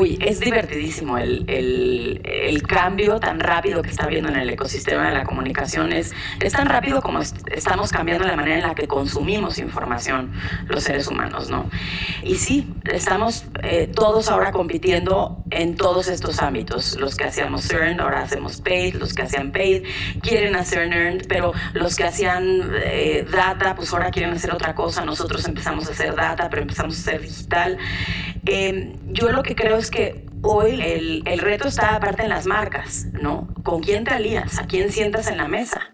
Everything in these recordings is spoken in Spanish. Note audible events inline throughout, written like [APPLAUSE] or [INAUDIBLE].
Uy, es divertidísimo el, el, cambio tan rápido que está habiendo en el ecosistema de la comunicación. Es, es tan rápido como estamos cambiando la manera en la que consumimos información los seres humanos, ¿no? Y sí, estamos eh, todos ahora compitiendo en todos estos ámbitos. Los que hacíamos earned, ahora hacemos paid, los que hacían paid quieren hacer earned, pero los que hacían eh, data, pues ahora quieren hacer otra cosa. Nosotros empezamos a hacer data, pero empezamos a hacer digital. Em, yo lo que creo es que hoy el, el reto está aparte en las marcas, ¿no? ¿Con quién te alías? ¿A quién sientas en la mesa?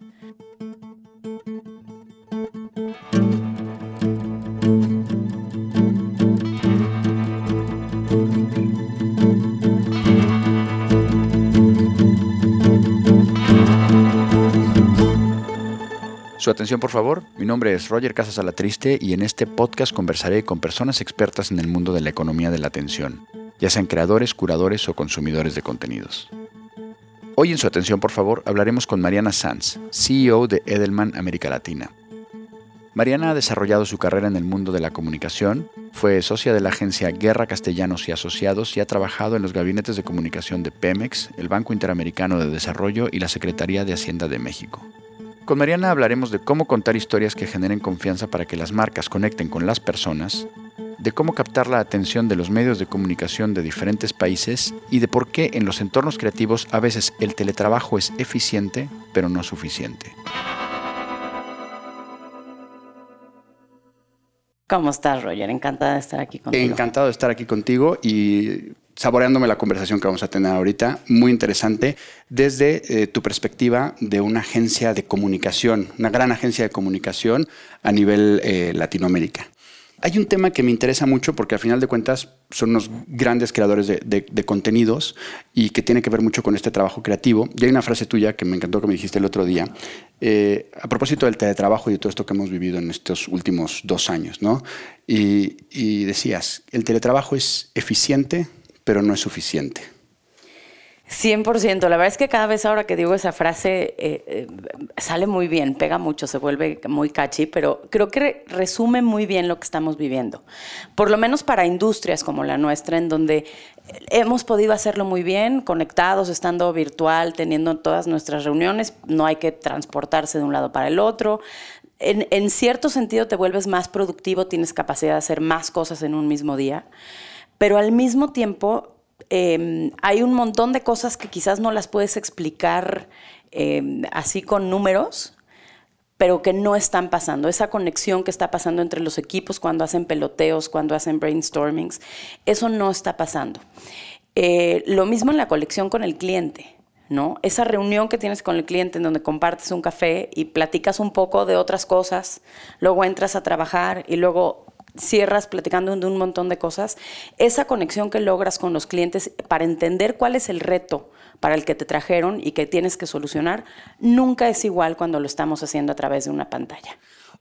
Su atención, por favor. Mi nombre es Roger Casas Alatriste y en este podcast conversaré con personas expertas en el mundo de la economía de la atención, ya sean creadores, curadores o consumidores de contenidos. Hoy en su atención, por favor, hablaremos con Mariana Sanz, CEO de Edelman América Latina. Mariana ha desarrollado su carrera en el mundo de la comunicación, fue socia de la agencia Guerra Castellanos y Asociados y ha trabajado en los gabinetes de comunicación de Pemex, el Banco Interamericano de Desarrollo y la Secretaría de Hacienda de México. Con Mariana hablaremos de cómo contar historias que generen confianza para que las marcas conecten con las personas, de cómo captar la atención de los medios de comunicación de diferentes países y de por qué en los entornos creativos a veces el teletrabajo es eficiente pero no suficiente. ¿Cómo estás, Roger? Encantada de estar aquí contigo. Encantado de estar aquí contigo y saboreándome la conversación que vamos a tener ahorita, muy interesante, desde eh, tu perspectiva de una agencia de comunicación, una gran agencia de comunicación a nivel eh, Latinoamérica. Hay un tema que me interesa mucho porque al final de cuentas son unos grandes creadores de, contenidos y que tiene que ver mucho con este trabajo creativo. Y hay una frase tuya que me encantó que me dijiste el otro día, eh, a propósito del teletrabajo y de todo esto que hemos vivido en estos últimos dos años, ¿no? y decías, el teletrabajo es eficiente, pero no es suficiente. 100%. La verdad es que cada vez ahora que digo esa frase eh, eh, sale muy bien, pega mucho, se vuelve muy catchy, pero creo que resume muy bien lo que estamos viviendo. Por lo menos para industrias como la nuestra, en donde hemos podido hacerlo muy bien, conectados, estando virtual, teniendo todas nuestras reuniones, no hay que transportarse de un lado para el otro. En, en cierto sentido te vuelves más productivo, tienes capacidad de hacer más cosas en un mismo día pero al mismo tiempo em, hay un montón de cosas que quizás no las puedes explicar em, así con números, pero que no están pasando. Esa conexión que está pasando entre los equipos cuando hacen peloteos, cuando hacen brainstormings, eso no está pasando. Eh, lo mismo en la colección con el cliente. ¿No? Esa reunión que tienes con el cliente en donde compartes un café y platicas un poco de otras cosas, luego entras a trabajar y luego cierras platicando de un montón de cosas, esa conexión que logras con los clientes para entender cuál es el reto para el que te trajeron y que tienes que solucionar, nunca es igual cuando lo estamos haciendo a través de una pantalla.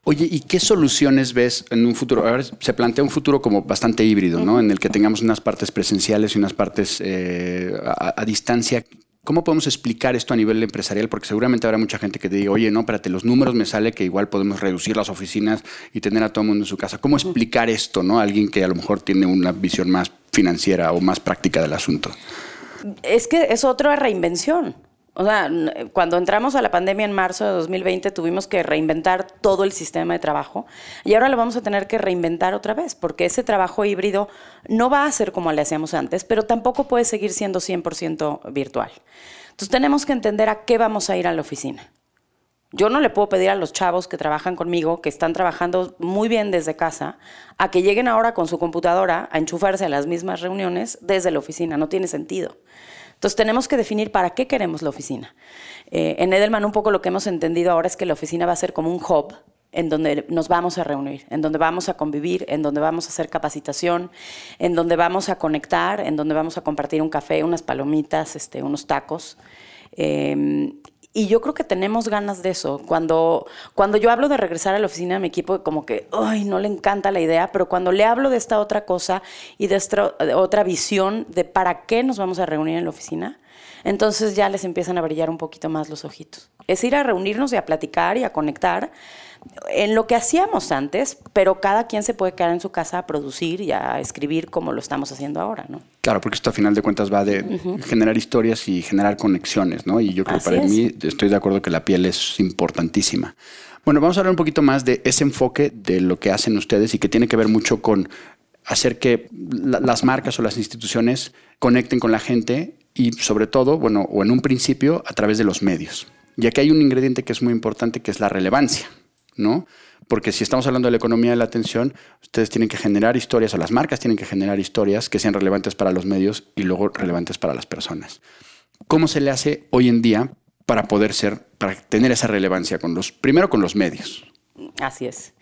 Oye, ¿y qué soluciones ves en un futuro? A ver, se plantea un futuro como bastante híbrido, ¿no? En el que tengamos unas partes presenciales y unas partes eh, a, distancia. ¿Cómo podemos explicar esto a nivel empresarial? Porque seguramente habrá mucha gente que te diga, oye, no, espérate, los números me sale que igual podemos reducir las oficinas y tener a todo el mundo en su casa. ¿Cómo explicar esto, no? alguien que a lo mejor tiene una visión más financiera o más práctica del asunto. Es que es otra reinvención. O sea, cuando entramos a la pandemia en marzo de 2020 tuvimos que reinventar todo el sistema de trabajo y ahora lo vamos a tener que reinventar otra vez porque ese trabajo híbrido no va a ser como le hacíamos antes, pero tampoco puede seguir siendo 100% virtual. Entonces tenemos que entender a qué vamos a ir a la oficina. Yo no le puedo pedir a los chavos que trabajan conmigo, que están trabajando muy bien desde casa, a que lleguen ahora con su computadora a enchufarse a las mismas reuniones desde la oficina. No tiene sentido. Entonces tenemos que definir para qué queremos la oficina. Eh, en Edelman un poco lo que hemos entendido ahora es que la oficina va a ser como un hub en donde nos vamos a reunir, en donde vamos a convivir, en donde vamos a hacer capacitación, en donde vamos a conectar, en donde vamos a compartir un café, unas palomitas, este, unos tacos. Eh, y yo creo que tenemos ganas de eso. Cuando, cuando yo hablo de regresar a la oficina de mi equipo, como que, ay, no le encanta la idea, pero cuando le hablo de esta otra cosa y de esta otra visión de para qué nos vamos a reunir en la oficina, Entonces ya les empiezan a brillar un poquito más los ojitos. Es ir a reunirnos y a platicar y a conectar en lo que hacíamos antes, pero cada quien se puede quedar en su casa a producir y a escribir como lo estamos haciendo ahora, ¿no? Claro, porque esto a final de cuentas va de generar historias y generar conexiones, ¿no? Y yo creo que para mí estoy de acuerdo que la piel es importantísima. Bueno, vamos a hablar un poquito más de ese enfoque de lo que hacen ustedes y que tiene que ver mucho con hacer que las marcas o las instituciones conecten con la gente y sobre todo, bueno, o en un principio a través de los medios. Y aquí hay un ingrediente que es muy importante que es la relevancia, ¿no? Porque si estamos hablando de la economía de la atención, ustedes tienen que generar historias o las marcas tienen que generar historias que sean relevantes para los medios y luego relevantes para las personas. ¿Cómo se le hace hoy en día para poder ser, para tener esa relevancia con los, primero con los medios? Así es.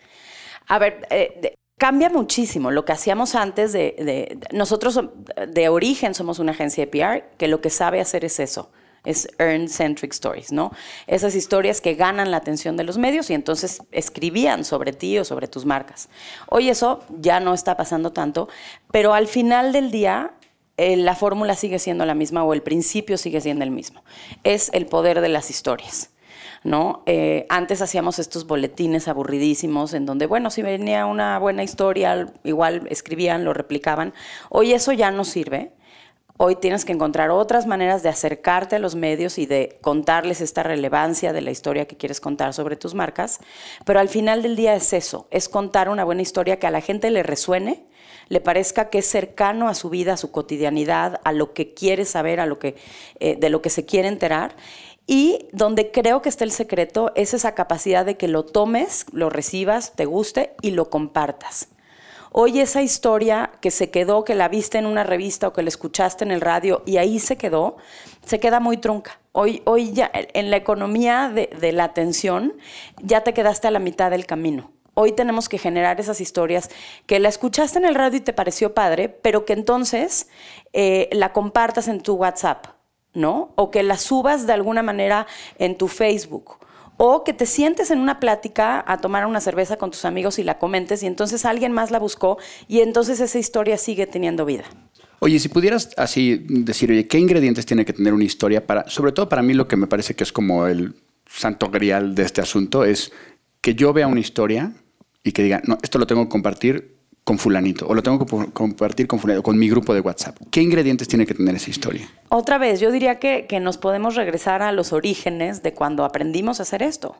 A ver, eh, Cambia muchísimo lo que hacíamos antes de, Nosotros de origen somos una agencia de PR que lo que sabe hacer es eso, es earn-centric stories, ¿no? Esas historias que ganan la atención de los medios y entonces escribían sobre ti o sobre tus marcas. Hoy eso ya no está pasando tanto, pero al final del día eh, la fórmula sigue siendo la misma o el principio sigue siendo el mismo. Es el poder de las historias. ¿no? Eh, antes hacíamos estos boletines aburridísimos en donde, bueno, si venía una buena historia, igual escribían, lo replicaban. Hoy eso ya no sirve. Hoy tienes que encontrar otras maneras de acercarte a los medios y de contarles esta relevancia de la historia que quieres contar sobre tus marcas. Pero al final del día es eso, es contar una buena historia que a la gente le resuene, le parezca que es cercano a su vida, a su cotidianidad, a lo que quiere saber, a lo que, eh, de lo que se quiere enterar y donde creo que está el secreto es esa capacidad de que lo tomes, lo recibas, te guste y lo compartas. Hoy esa historia que se quedó, que la viste en una revista o que la escuchaste en el radio y ahí se quedó, se queda muy trunca. Hoy, hoy ya en la economía de, la atención ya te quedaste a la mitad del camino. Hoy tenemos que generar esas historias que la escuchaste en el radio y te pareció padre, pero que entonces eh, la compartas en tu WhatsApp ¿no? O que la subas de alguna manera en tu Facebook. O que te sientes en una plática a tomar una cerveza con tus amigos y la comentes y entonces alguien más la buscó y entonces esa historia sigue teniendo vida. Oye, si pudieras así decir, oye, ¿qué ingredientes tiene que tener una historia para, sobre todo para mí lo que me parece que es como el santo grial de este asunto es que yo vea una historia y que diga, no, esto lo tengo que compartir con fulanito o lo tengo que compartir con fulanito, con mi grupo de WhatsApp. ¿Qué ingredientes tiene que tener esa historia? Otra vez, yo diría que, que nos podemos regresar a los orígenes de cuando aprendimos a hacer esto.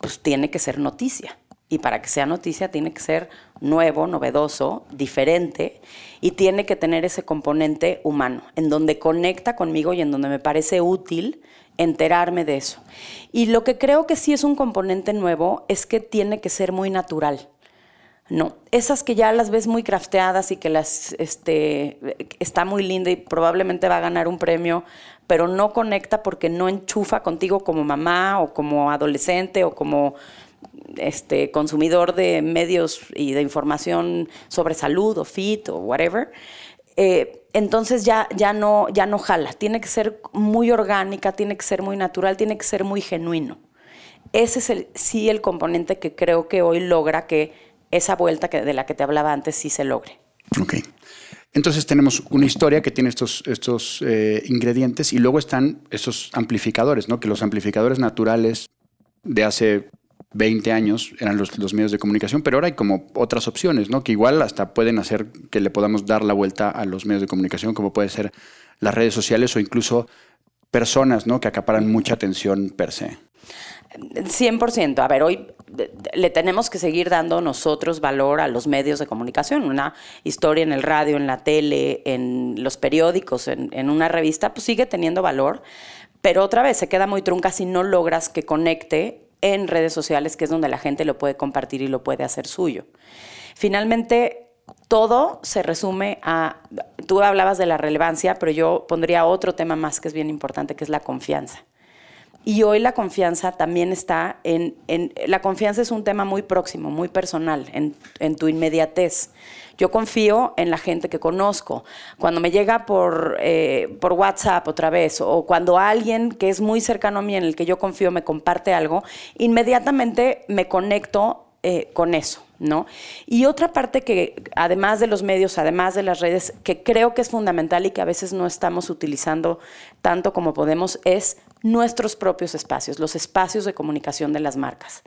Pues tiene que ser noticia. Y para que sea noticia tiene que ser nuevo, novedoso, diferente y tiene que tener ese componente humano, en donde conecta conmigo y en donde me parece útil enterarme de eso. Y lo que creo que sí es un componente nuevo es que tiene que ser muy natural. No, esas que ya las ves muy crafteadas y que las este, está muy linda y probablemente va a ganar un premio, pero no conecta porque no enchufa contigo como mamá o como adolescente o como este, consumidor de medios y de información sobre salud o fit o whatever. Eh, entonces ya, ya, no, ya no jala. Tiene que ser muy orgánica, tiene que ser muy natural, tiene que ser muy genuino. Ese es el, sí el componente que creo que hoy logra que esa vuelta que, de la que te hablaba antes sí se logre. Ok. Entonces tenemos una historia que tiene estos, estos eh, ingredientes y luego están esos amplificadores, ¿no? Que los amplificadores naturales de hace 20 años eran los, los, medios de comunicación, pero ahora hay como otras opciones, ¿no? Que igual hasta pueden hacer que le podamos dar la vuelta a los medios de comunicación, como puede ser las redes sociales o incluso personas, ¿no? Que acaparan mucha atención per se. 100%. A ver, hoy le tenemos que seguir dando nosotros valor a los medios de comunicación. Una historia en el radio, en la tele, en los periódicos, en, una revista, pues sigue teniendo valor, pero otra vez se queda muy trunca si no logras que conecte en redes sociales, que es donde la gente lo puede compartir y lo puede hacer suyo. Finalmente, todo se resume a, tú hablabas de la relevancia, pero yo pondría otro tema más que es bien importante, que es la confianza. Y hoy la confianza también está en, la confianza es un tema muy próximo, muy personal, en, tu inmediatez. Yo confío en la gente que conozco. Cuando me llega por, eh, por WhatsApp otra vez, o cuando alguien que es muy cercano a mí, en el que yo confío, me comparte algo, inmediatamente me conecto eh, con eso. ¿no? Y otra parte que, además de los medios, además de las redes, que creo que es fundamental y que a veces no estamos utilizando tanto como podemos, es nuestros propios espacios, los espacios de comunicación de las marcas.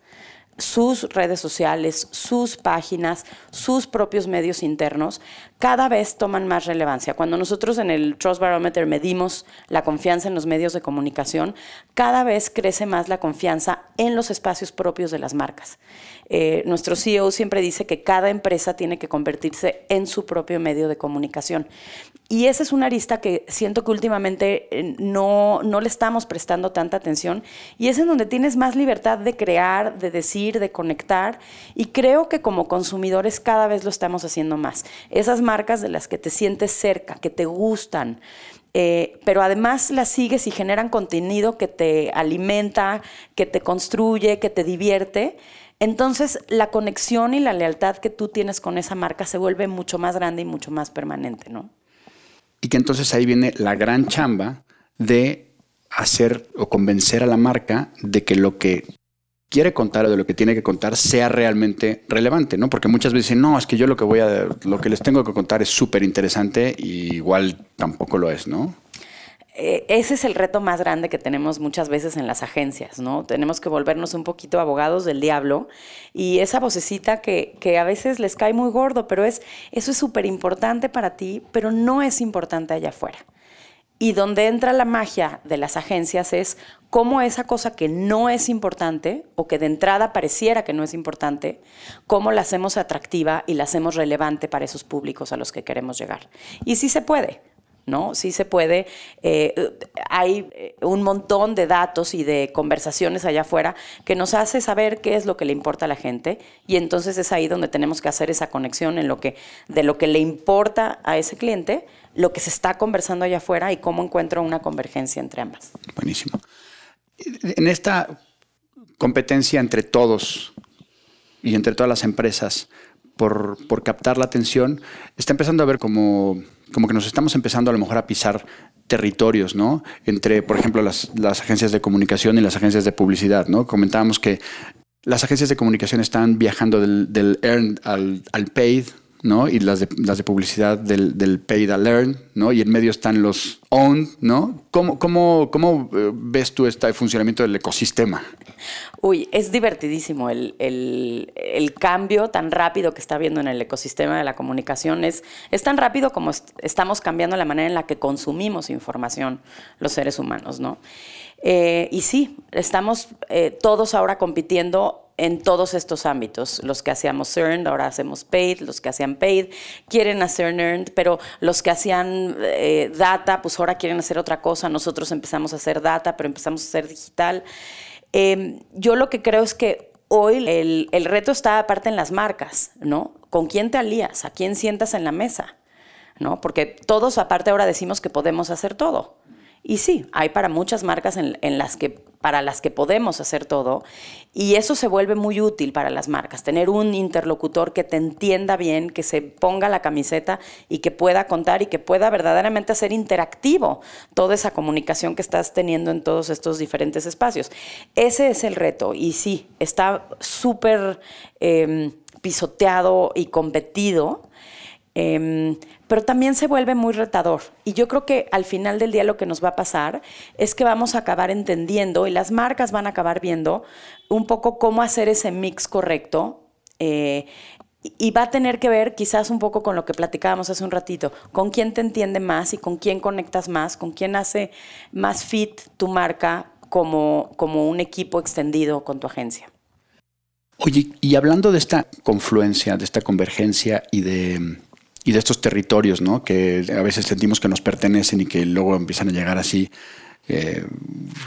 Sus redes sociales, sus páginas, sus propios medios internos, cada vez toman más relevancia. Cuando nosotros en el Trust Barometer medimos la confianza en los medios de comunicación, cada vez crece más la confianza en los espacios propios de las marcas. Eh, nuestro CEO siempre dice que cada empresa tiene que convertirse en su propio medio de comunicación. Y esa es una arista que siento que últimamente eh, no, no le estamos prestando tanta atención y es en donde tienes más libertad de crear, de decir, de conectar y creo que como consumidores cada vez lo estamos haciendo más. Esas marcas de las que te sientes cerca, que te gustan, eh, pero además las sigues y generan contenido que te alimenta, que te construye, que te divierte. Entonces la conexión y la lealtad que tú tienes con esa marca se vuelve mucho más grande y mucho más permanente, ¿no? Y que entonces ahí viene la gran chamba de hacer o convencer a la marca de que lo que quiere contar o de lo que tiene que contar sea realmente relevante, ¿no? Porque muchas veces dicen, no, es que yo lo que voy a, lo que les tengo que contar es súper interesante y igual tampoco lo es, ¿no? Eh, ese es el reto más grande que tenemos muchas veces en las agencias, ¿no? Tenemos que volvernos un poquito abogados del diablo y esa vocecita que, que a veces les cae muy gordo, pero es, eso es súper importante para ti, pero no es importante allá afuera. Y donde entra la magia de las agencias es cómo esa cosa que no es importante o que de entrada pareciera que no es importante, cómo la hacemos atractiva y la hacemos relevante para esos públicos a los que queremos llegar. Y sí se puede. ¿no? Sí se puede. Eh, hay eh, un montón de datos y de conversaciones allá afuera que nos hace saber qué es lo que le importa a la gente y entonces es ahí donde tenemos que hacer esa conexión en lo que, de lo que le importa a ese cliente, lo que se está conversando allá afuera y cómo encuentro una convergencia entre ambas. Buenísimo. En esta competencia entre todos y entre todas las empresas por, captar la atención, está empezando a ver como que nos estamos empezando a lo mejor a pisar territorios, ¿no? Entre, por ejemplo, las, agencias de comunicación y las agencias de publicidad, ¿no? Comentábamos que las agencias de comunicación están viajando del, del earned al paid, ¿no? Y las de, las de publicidad del, del paid al earned, ¿no? Y en medio están los owned, ¿no? ¿Cómo, cómo, cómo eh, ves tú este funcionamiento del ecosistema? Uy, es divertidísimo el, cambio tan rápido que está habiendo en el ecosistema de la comunicación. Es, es tan rápido como estamos cambiando la manera en la que consumimos información los seres humanos, ¿no? Eh, y sí, estamos eh, todos ahora compitiendo en todos estos ámbitos. Los que hacíamos earned, ahora hacemos paid, los que hacían paid quieren hacer earned, pero los que hacían eh, data, pues ahora quieren hacer otra cosa. Nosotros empezamos a hacer data, pero empezamos a hacer digital. Em, yo lo que creo es que hoy el, el, reto está aparte en las marcas, ¿no? ¿Con quién te alías? ¿A quién sientas en la mesa? ¿No? Porque todos aparte ahora decimos que podemos hacer todo. Y sí, hay para muchas marcas en, las que, para las que podemos hacer todo y eso se vuelve muy útil para las marcas, tener un interlocutor que te entienda bien, que se ponga la camiseta y que pueda contar y que pueda verdaderamente hacer interactivo toda esa comunicación que estás teniendo en todos estos diferentes espacios. Ese es el reto y sí, está súper em, pisoteado y competido Em, pero también se vuelve muy retador. Y yo creo que al final del día lo que nos va a pasar es que vamos a acabar entendiendo y las marcas van a acabar viendo un poco cómo hacer ese mix correcto. Eh, y va a tener que ver quizás un poco con lo que platicábamos hace un ratito, con quién te entiende más y con quién conectas más, con quién hace más fit tu marca como, como un equipo extendido con tu agencia. Oye, y hablando de esta confluencia, de esta convergencia y de y de estos territorios, ¿no? Que a veces sentimos que nos pertenecen y que luego empiezan a llegar así eh,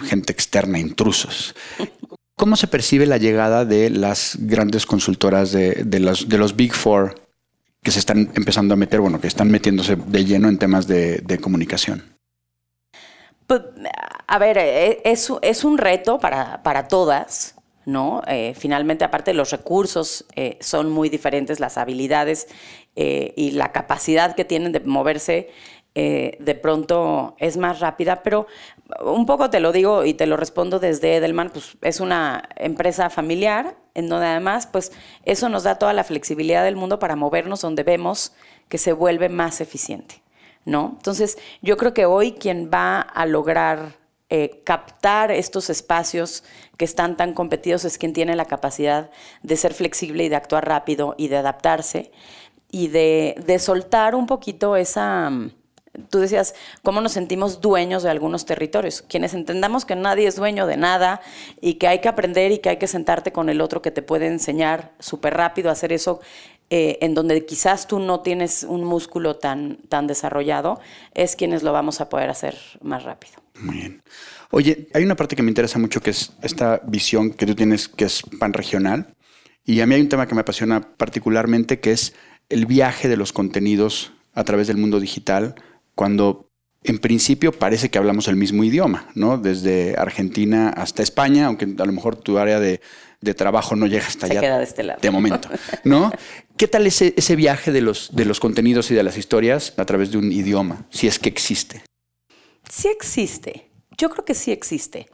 gente externa, intrusos. [LAUGHS] ¿Cómo se percibe la llegada de las grandes consultoras de, los, de los Big Four que se están empezando a meter, bueno, que están metiéndose de lleno en temas de, comunicación? Pues, a ver, eh, es, es un reto para, para todas. ¿No? Eh, finalmente, aparte, los recursos son muy diferentes, las habilidades eh, y la capacidad que tienen de moverse eh, de pronto es más rápida, pero un poco te lo digo y te lo respondo desde Edelman, pues es una empresa familiar en donde además pues eso nos da toda la flexibilidad del mundo para movernos donde vemos que se vuelve más eficiente, ¿no? Entonces yo creo que hoy quien va a lograr eh, captar estos espacios que están tan competidos es quien tiene la capacidad de ser flexible y de actuar rápido y de adaptarse y de, de soltar un poquito esa Tú decías, ¿cómo nos sentimos dueños de algunos territorios? Quienes entendamos que nadie es dueño de nada y que hay que aprender y que hay que sentarte con el otro que te puede enseñar súper rápido a hacer eso eh, en donde quizás tú no tienes un músculo tan, tan desarrollado, es quienes lo vamos a poder hacer más rápido. Muy bien. Oye, hay una parte que me interesa mucho que es esta visión que tú tienes que es pan regional. Y a mí hay un tema que me apasiona particularmente que es el viaje de los contenidos a través del mundo digital cuando en principio parece que hablamos el mismo idioma, ¿no? Desde Argentina hasta España, aunque a lo mejor tu área de, trabajo no llega hasta Se allá. Queda de este lado. De momento, ¿no? [LAUGHS] ¿Qué tal ese, ese viaje de los, de los contenidos y de las historias a través de un idioma, si es que existe? Sí existe. Yo creo que sí existe.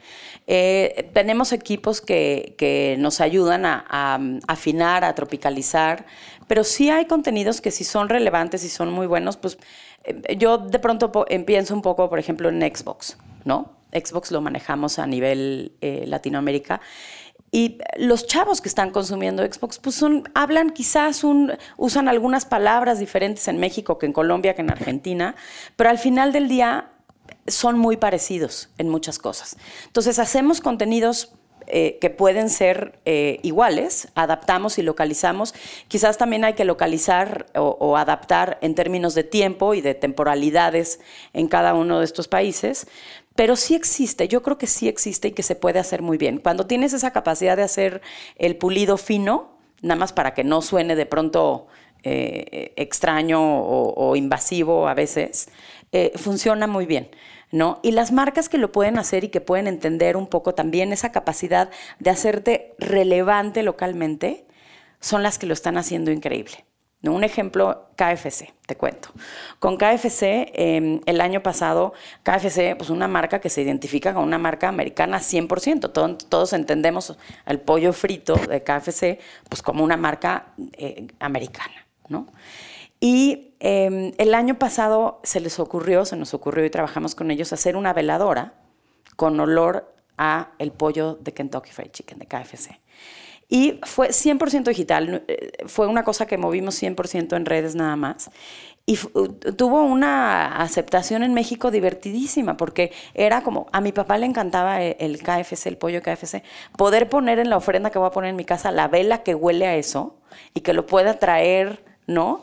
Eh, tenemos equipos que, nos ayudan a, a, afinar, a tropicalizar, pero sí hay contenidos que si son relevantes y son muy buenos, pues eh, yo de pronto pienso un poco, por ejemplo, en Xbox, ¿no? Xbox lo manejamos a nivel eh, Latinoamérica. Y los chavos que están consumiendo Xbox, pues hablan quizás, usan algunas palabras diferentes en México que en Colombia, que en Argentina, pero al final del día son muy parecidos en muchas cosas. Entonces hacemos contenidos eh, que pueden ser eh, iguales, adaptamos y localizamos. Quizás también hay que localizar o, adaptar en términos de tiempo y de temporalidades en cada uno de estos países, pero sí existe, yo creo que sí existe y que se puede hacer muy bien. Cuando tienes esa capacidad de hacer el pulido fino, nada más para que no suene de pronto eh, extraño o, invasivo a veces, funciona muy bien. ¿no? Y las marcas que lo pueden hacer y que pueden entender un poco también esa capacidad de hacerte relevante localmente, son las que lo están haciendo increíble. Un ejemplo, KFC, te cuento. Con KFC, em, el año pasado, KFC, pues una marca que se identifica con una marca americana 100%. todos entendemos el pollo frito de KFC pues como una marca eh, americana, ¿no? Y em, el año pasado se les ocurrió, se nos ocurrió y trabajamos con ellos hacer una veladora con olor a el pollo de Kentucky Fried Chicken, de KFC. Y fue 100% digital, eh, fue una cosa que movimos 100% en redes nada más. Y tuvo una aceptación en México divertidísima, porque era como, a mi papá le encantaba e, el KFC, el pollo KFC, poder poner en la ofrenda que voy a poner en mi casa la vela que huele a eso y que lo pueda traer, ¿no?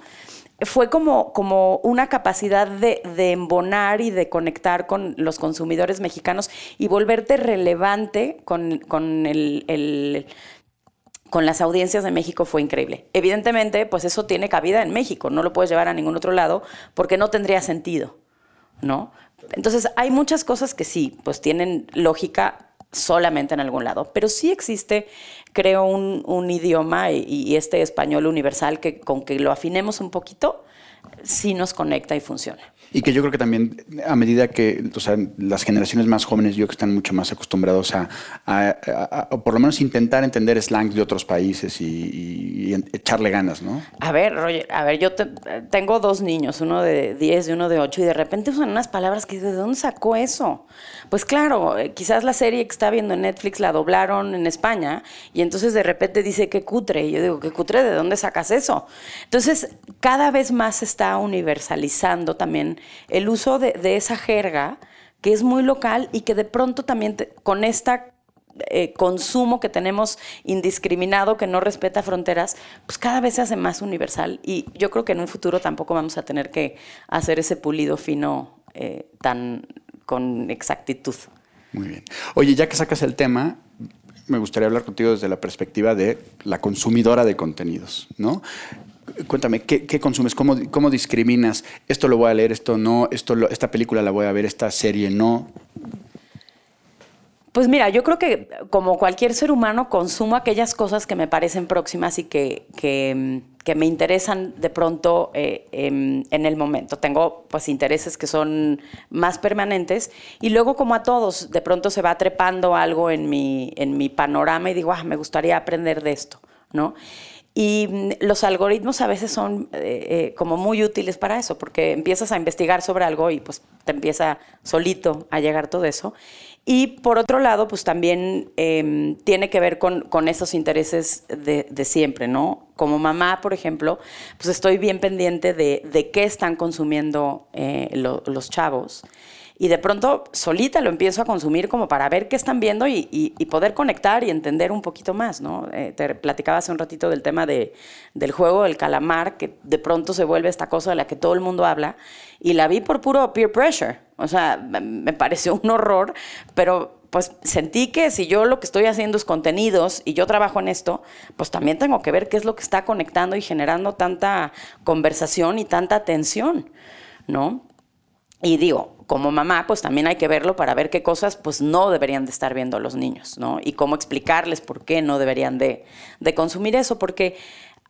fue como, como una capacidad de, embonar y de conectar con los consumidores mexicanos y volverte relevante con, con el, con las audiencias de México fue increíble. Evidentemente, pues eso tiene cabida en México, no lo puedes llevar a ningún otro lado porque no tendría sentido, ¿no? Entonces, hay muchas cosas que sí, pues tienen lógica solamente en algún lado, pero sí existe creo, un, idioma y, este español universal que con que lo afinemos un poquito, sí nos conecta y funciona. Y que yo creo que también a medida que las generaciones más jóvenes yo que están mucho más acostumbrados a, por lo menos intentar entender slang de otros países y, echarle ganas, ¿no? A ver, Roger, a ver, yo tengo dos niños, uno de 10 y uno de 8, y de repente usan unas palabras que ¿de dónde sacó eso? Pues claro, eh, quizás la serie que está viendo en Netflix la doblaron en España y entonces de repente dice que cutre. Y yo digo, ¿qué cutre? ¿De dónde sacas eso? Entonces, cada vez más se está universalizando también el uso de, esa jerga que es muy local y que de pronto también con este consumo que tenemos indiscriminado, que no respeta fronteras, pues cada vez se hace más universal y yo creo que en un futuro tampoco vamos a tener que hacer ese pulido fino eh, tan con exactitud. Muy bien. Oye, ya que sacas el tema, me gustaría hablar contigo desde la perspectiva de la consumidora de contenidos, ¿no? Cuéntame, ¿qué, consumes? ¿Cómo, ¿Cómo, discriminas? Esto lo voy a leer, esto no, esto esta película la voy a ver, esta serie no. Pues mira, yo creo que como cualquier ser humano consumo aquellas cosas que me parecen próximas y que, que, me interesan de pronto eh, en, el momento. Tengo pues intereses que son más permanentes y luego como a todos, de pronto se va trepando algo en mi, en mi panorama y digo, ah, me gustaría aprender de esto, ¿no? Y mm, los algoritmos a veces son eh, eh, como muy útiles para eso, porque empiezas a investigar sobre algo y pues te empieza solito a llegar todo eso. Y por otro lado, pues también em, tiene que ver con, con esos intereses de, de, siempre, ¿no? Como mamá, por ejemplo, pues estoy bien pendiente de, de qué están consumiendo eh, los chavos y de pronto solita lo empiezo a consumir como para ver qué están viendo y, poder conectar y entender un poquito más, ¿no? Eh, te platicaba hace un ratito del tema de, del juego del calamar, que de pronto se vuelve esta cosa de la que todo el mundo habla, y la vi por puro peer pressure, o sea, me pareció un horror, pero pues sentí que si yo lo que estoy haciendo es contenidos y yo trabajo en esto, pues también tengo que ver qué es lo que está conectando y generando tanta conversación y tanta atención, ¿no? Y digo, como mamá, pues también hay que verlo para ver qué cosas pues no deberían de estar viendo los niños, ¿no? Y cómo explicarles por qué no deberían de, consumir eso, porque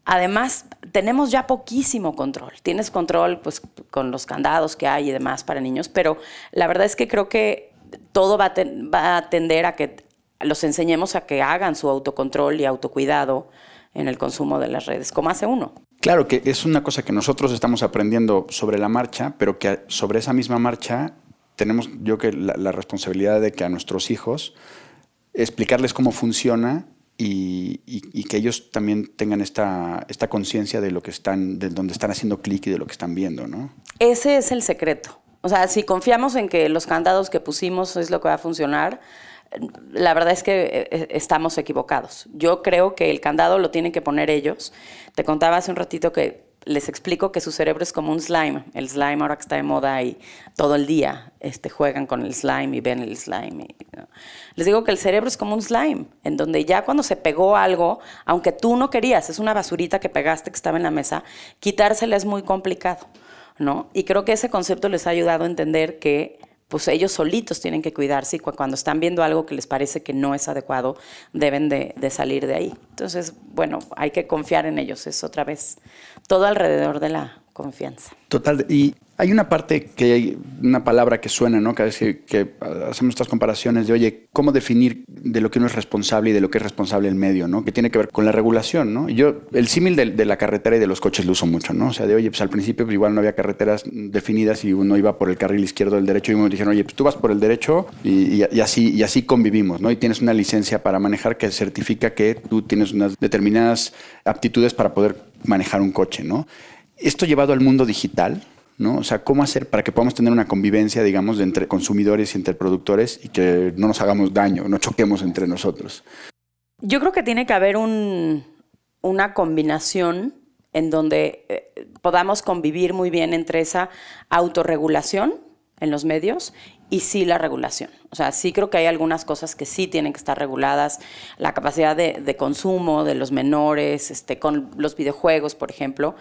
además tenemos ya poquísimo control. Tienes control pues con los candados que hay y demás para niños, pero la verdad es que creo que todo va a, va a tender a que los enseñemos a que hagan su autocontrol y autocuidado en el consumo de las redes, como hace uno. Claro que es una cosa que nosotros estamos aprendiendo sobre la marcha, pero que sobre esa misma marcha tenemos yo que la, responsabilidad de que a nuestros hijos explicarles cómo funciona y, que ellos también tengan esta, esta conciencia de lo que están, de donde están haciendo clic y de lo que están viendo, ¿no? Ese es el secreto. O sea, si confiamos en que los candados que pusimos es lo que va a funcionar, la verdad es que eh, eh, estamos equivocados. Yo creo que el candado lo tienen que poner ellos. Te contaba hace un ratito que les explico que su cerebro es como un slime. El slime ahora que está de moda y todo el día este, juegan con el slime y ven el slime. Les digo que el cerebro es como un slime, en donde ya cuando se pegó algo, aunque tú no querías, es una basurita que pegaste que estaba en la mesa, quitársela es muy complicado. ¿no? Y creo que ese concepto les ha ayudado a entender que pues ellos solitos tienen que cuidarse y cuando están viendo algo que les parece que no es adecuado, deben de, de, salir de ahí. Entonces, bueno, hay que confiar en ellos, es otra vez todo alrededor de la confianza. Total, y hay una parte que hay una palabra que suena, ¿no? Cada vez que, hacemos estas comparaciones de, oye, ¿cómo definir de lo que uno es responsable y de lo que es responsable el medio, ¿no? Que tiene que ver con la regulación, ¿no? yo, el símil de, la carretera y de los coches lo uso mucho, ¿no? O sea, de, oye, pues al principio pues, igual no había carreteras definidas y uno iba por el carril izquierdo del derecho y uno dijeron, oye, pues tú vas por el derecho y, así, y así convivimos, ¿no? Y tienes una licencia para manejar que certifica que tú tienes unas determinadas aptitudes para poder manejar un coche, ¿no? Esto llevado al mundo digital, ¿no? O sea, ¿cómo hacer para que podamos tener una convivencia, digamos, entre consumidores y entre productores y que no nos hagamos daño, no choquemos entre nosotros? Yo creo que tiene que haber una combinación en donde eh, podamos convivir muy bien entre esa autorregulación en los medios y sí la regulación. O sea, sí creo que hay algunas cosas que sí tienen que estar reguladas. La capacidad de, consumo de los menores, este, con los videojuegos, por ejemplo.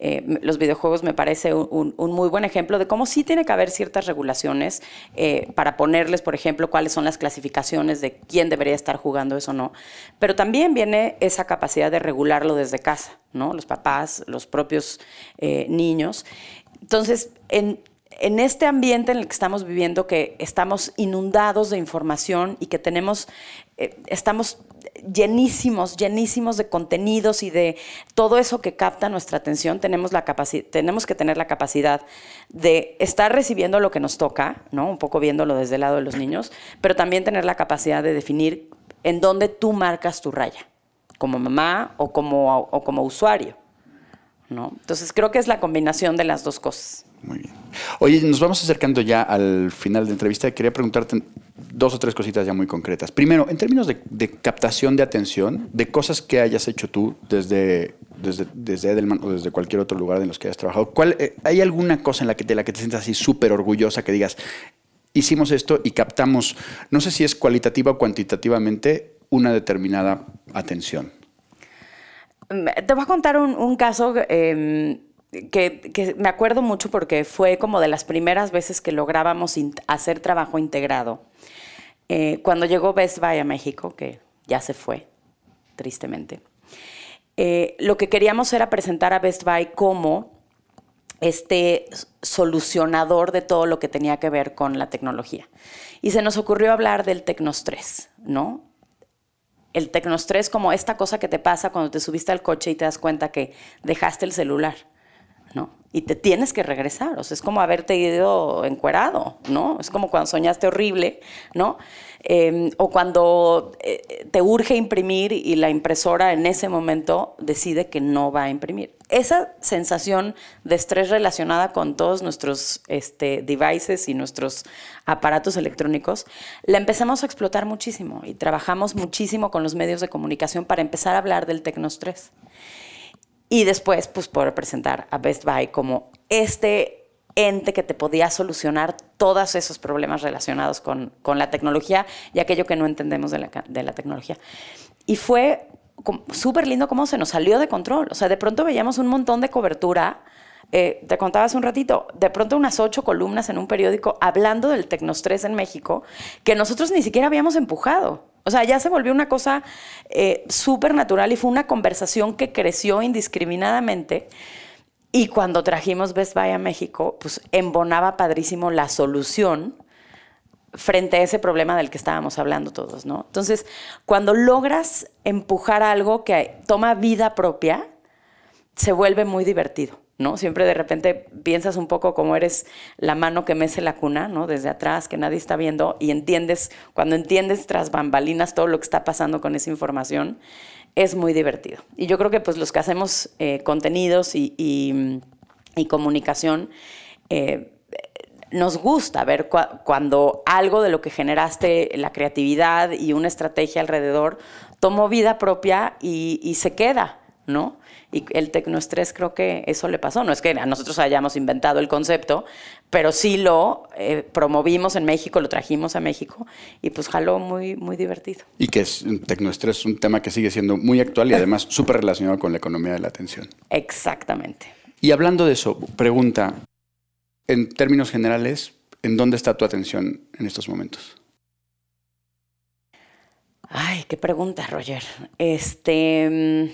Eh, los videojuegos me parece un, muy buen ejemplo de cómo sí tiene que haber ciertas regulaciones eh, para ponerles, por ejemplo, cuáles son las clasificaciones de quién debería estar jugando eso o no. Pero también viene esa capacidad de regularlo desde casa, ¿no? Los papás, los propios eh, niños. Entonces, en, este ambiente en el que estamos viviendo, que estamos inundados de información y que tenemos, estamos llenísimos, llenísimos de contenidos y de todo eso que capta nuestra atención, tenemos, la tenemos que tener la capacidad de estar recibiendo lo que nos toca, ¿no? un poco viéndolo desde el lado de los niños, pero también tener la capacidad de definir en dónde tú marcas tu raya, como mamá o como, o como usuario. ¿no? Entonces creo que es la combinación de las dos cosas. Muy bien. Oye, nos vamos acercando ya al final de la entrevista. Quería preguntarte dos o tres cositas ya muy concretas. Primero, en términos de, captación de atención, de cosas que hayas hecho tú desde, desde, Edelman o desde cualquier otro lugar en los que hayas trabajado, ¿cuál, eh, ¿hay alguna cosa en la que, de la que te sientas así súper orgullosa que digas, hicimos esto y captamos, no sé si es cualitativa o cuantitativamente, una determinada atención? Te voy a contar un, caso em, que, me acuerdo mucho porque fue como de las primeras veces que lográbamos hacer trabajo integrado. Eh, cuando llegó Best Buy a México, que ya se fue, tristemente, eh, lo que queríamos era presentar a Best Buy como este solucionador de todo lo que tenía que ver con la tecnología. Y se nos ocurrió hablar del Tecnostrés, ¿no? El Tecnostrés como esta cosa que te pasa cuando te subiste al coche y te das cuenta que dejaste el celular, ¿no? Y te tienes que regresar, o sea, es como haberte ido encuerado, ¿no? Es como cuando soñaste horrible, ¿no? Em, o cuando eh, te urge imprimir y la impresora en ese momento decide que no va a imprimir. Esa sensación de estrés relacionada con todos nuestros este, devices y nuestros aparatos electrónicos, la empezamos a explotar muchísimo y trabajamos muchísimo con los medios de comunicación para empezar a hablar del tecnostrés. Y después, pues, poder presentar a Best Buy como este ente que te podía solucionar todos esos problemas relacionados con, la tecnología y aquello que no entendemos de la, tecnología. Y fue súper lindo cómo se nos salió de control. O sea, de pronto veíamos un montón de cobertura. Eh, te contaba hace un ratito, de pronto unas ocho columnas en un periódico hablando del Tecnostrés en México, que nosotros ni siquiera habíamos empujado. O sea, ya se volvió una cosa eh, súper natural y fue una conversación que creció indiscriminadamente y cuando trajimos Best Buy a México, pues embonaba padrísimo la solución frente a ese problema del que estábamos hablando todos, ¿no? Entonces, cuando logras empujar algo que toma vida propia, se vuelve muy divertido, ¿no? Siempre de repente piensas un poco como eres la mano que mece la cuna, ¿no? Desde atrás, que nadie está viendo, y entiendes, cuando entiendes tras bambalinas todo lo que está pasando con esa información, es muy divertido. Y yo creo que pues los que hacemos eh, contenidos y, comunicación, eh, nos gusta ver cuando algo de lo que generaste, la creatividad y una estrategia alrededor, tomó vida propia y se queda, ¿no? Y el tecnoestrés creo que eso le pasó. No es que nosotros hayamos inventado el concepto, pero sí lo eh, promovimos en México, lo trajimos a México y pues jaló muy, muy divertido. Y que es tecnoestrés un tema que sigue siendo muy actual y además [LAUGHS] súper relacionado con la economía de la atención. Exactamente. Y hablando de eso, pregunta, en términos generales, ¿en dónde está tu atención en estos momentos? Ay, qué pregunta, Roger. Este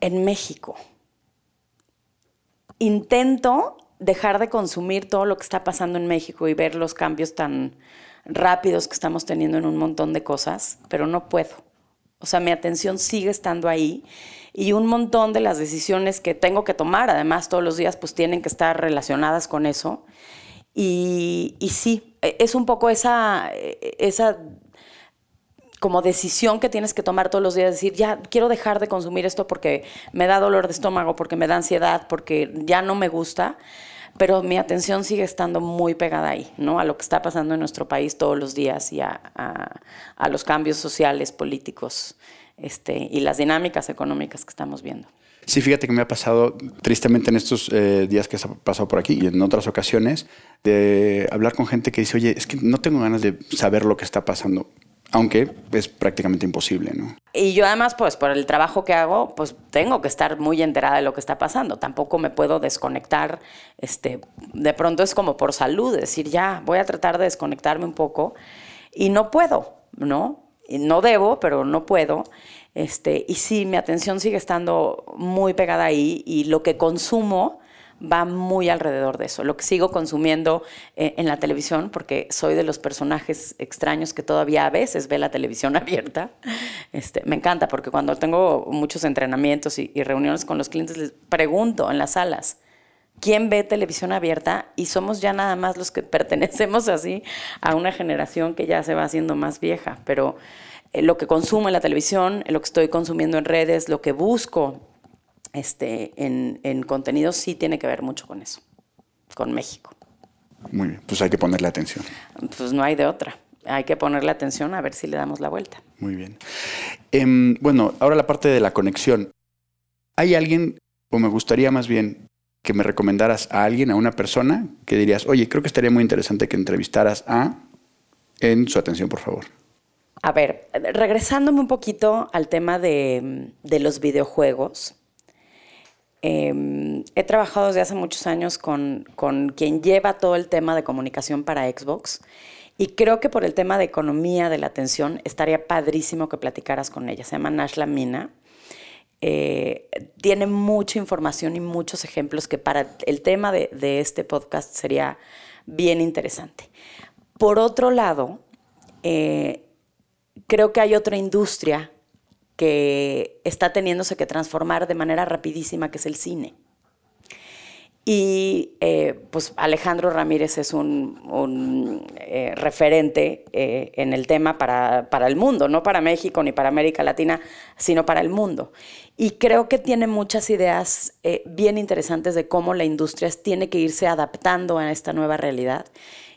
en México. Intento dejar de consumir todo lo que está pasando en México y ver los cambios tan rápidos que estamos teniendo en un montón de cosas, pero no puedo. O sea, mi atención sigue estando ahí y un montón de las decisiones que tengo que tomar, además todos los días, pues tienen que estar relacionadas con eso. Y, y sí, e, es un poco esa, e, esa como decisión que tienes que tomar todos los días, decir, ya quiero dejar de consumir esto porque me da dolor de estómago, porque me da ansiedad, porque ya no me gusta, pero mi atención sigue estando muy pegada ahí, ¿no? A lo que está pasando en nuestro país todos los días y a, los cambios sociales, políticos este, y las dinámicas económicas que estamos viendo. Sí, fíjate que me ha pasado tristemente en estos eh, días que he pasado por aquí y en otras ocasiones de hablar con gente que dice, oye, es que no tengo ganas de saber lo que está pasando aunque es prácticamente imposible, ¿no? Y yo además, pues por el trabajo que hago, pues tengo que estar muy enterada de lo que está pasando. Tampoco me puedo desconectar. Este, de pronto es como por salud, decir, ya, voy a tratar de desconectarme un poco. Y no puedo, ¿no? no debo, pero no puedo. Este, y sí, mi atención sigue estando muy pegada ahí y lo que consumo va muy alrededor de eso. Lo que sigo consumiendo eh, en la televisión, porque soy de los personajes extraños que todavía a veces ve la televisión [LAUGHS] abierta, este, me encanta porque cuando tengo muchos entrenamientos y, reuniones con los clientes les pregunto en las salas, ¿quién ve televisión abierta? Y somos ya nada más los que [LAUGHS] pertenecemos así a una generación que ya se va haciendo más vieja, pero eh, lo que consumo en la televisión, lo que estoy consumiendo en redes, lo que busco este, en, en contenido sí tiene que ver mucho con eso, con México. Muy bien, pues hay que ponerle atención. Pues no hay de otra. Hay que ponerle atención a ver si le damos la vuelta. Muy bien. Em, bueno, ahora la parte de la conexión. ¿Hay alguien, o me gustaría más bien que me recomendaras a alguien, a una persona, que dirías, oye, creo que estaría muy interesante que entrevistaras a, en su atención, por favor? A ver, regresándome un poquito al tema de, de los videojuegos, Em, he trabajado desde hace muchos años con, con quien lleva todo el tema de comunicación para Xbox y creo que por el tema de economía de la atención estaría padrísimo que platicaras con ella. Se llama Nashla Mina. Eh, tiene mucha información y muchos ejemplos que para el tema de, de, este podcast sería bien interesante. Por otro lado, eh, creo que hay otra industria que está teniéndose que transformar de manera rapidísima, que es el cine. Y eh, pues Alejandro Ramírez es un, eh, referente eh, en el tema para, para, el mundo, no para México ni para América Latina, sino para el mundo. Y creo que tiene muchas ideas bien interesantes de cómo la industria tiene que irse adaptando a esta nueva realidad.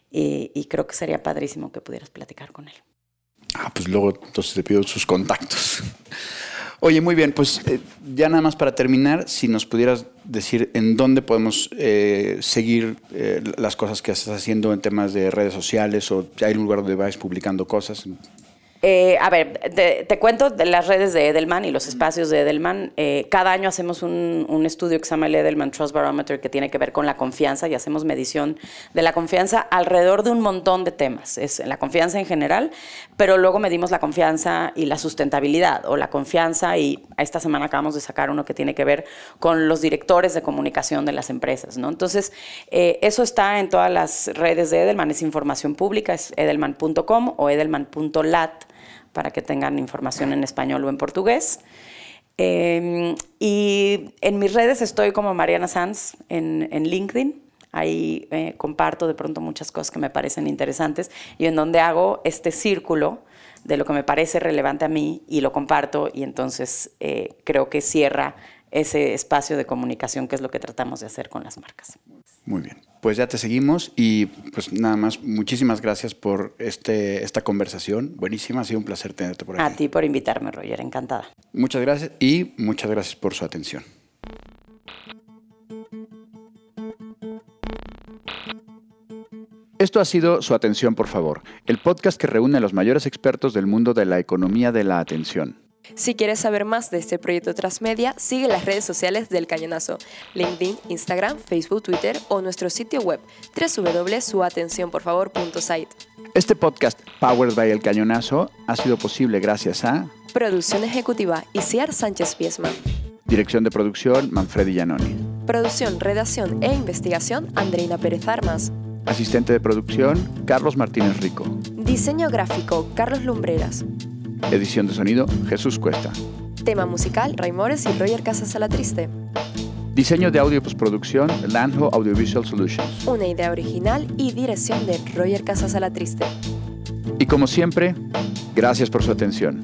Y, y creo que sería padrísimo que pudieras platicar con él. Ah, pues luego entonces te pido sus contactos. Oye, muy bien, pues eh, ya nada más para terminar, si nos pudieras decir en dónde podemos eh, seguir eh, las cosas que estás haciendo en temas de redes sociales o hay un lugar donde vais publicando cosas. Eh, a ver, te, cuento de las redes de Edelman y los espacios de Edelman. Eh, cada año hacemos un, estudio que se llama el Edelman Trust Barometer que tiene que ver con la confianza y hacemos medición de la confianza alrededor de un montón de temas. Es la confianza en general, pero luego medimos la confianza y la sustentabilidad o la confianza y esta semana acabamos de sacar uno que tiene que ver con los directores de comunicación de las empresas. ¿no? Entonces, eh, eso está en todas las redes de Edelman, es información pública, es edelman.com o edelman.lat para que tengan información en español o en portugués. Em, y en mis redes estoy como Mariana Sanz en, LinkedIn. Ahí eh, comparto de pronto muchas cosas que me parecen interesantes y en donde hago este círculo de lo que me parece relevante a mí y lo comparto y entonces eh, creo que cierra ese espacio de comunicación que es lo que tratamos de hacer con las marcas. Muy bien pues ya te seguimos y pues nada más, muchísimas gracias por este, esta conversación. Buenísima, ha sido un placer tenerte por aquí. A ti por invitarme, Roger, encantada. Muchas gracias y muchas gracias por su atención. Esto ha sido Su Atención, por favor, el podcast que reúne a los mayores expertos del mundo de la economía de la atención. Si quieres saber más de este proyecto Transmedia, sigue las redes sociales del Cañonazo, LinkedIn, Instagram, Facebook, Twitter o nuestro sitio web www.suatencionporfavor.site. Este podcast, Powered by El Cañonazo, ha sido posible gracias a Producción Ejecutiva Isiar Sánchez Piesma. Dirección de Producción Manfredi Giannoni. Producción, redacción e investigación Andreina Pérez Armas. Asistente de producción Carlos Martínez Rico. Diseño gráfico Carlos Lumbreras. Edición de sonido, Jesús Cuesta. Tema musical, Raimores y Roger Casas Triste. Diseño de audio y postproducción, Landho Audiovisual Solutions. Una idea original y dirección de Roger Casas Triste. Y como siempre, gracias por su atención.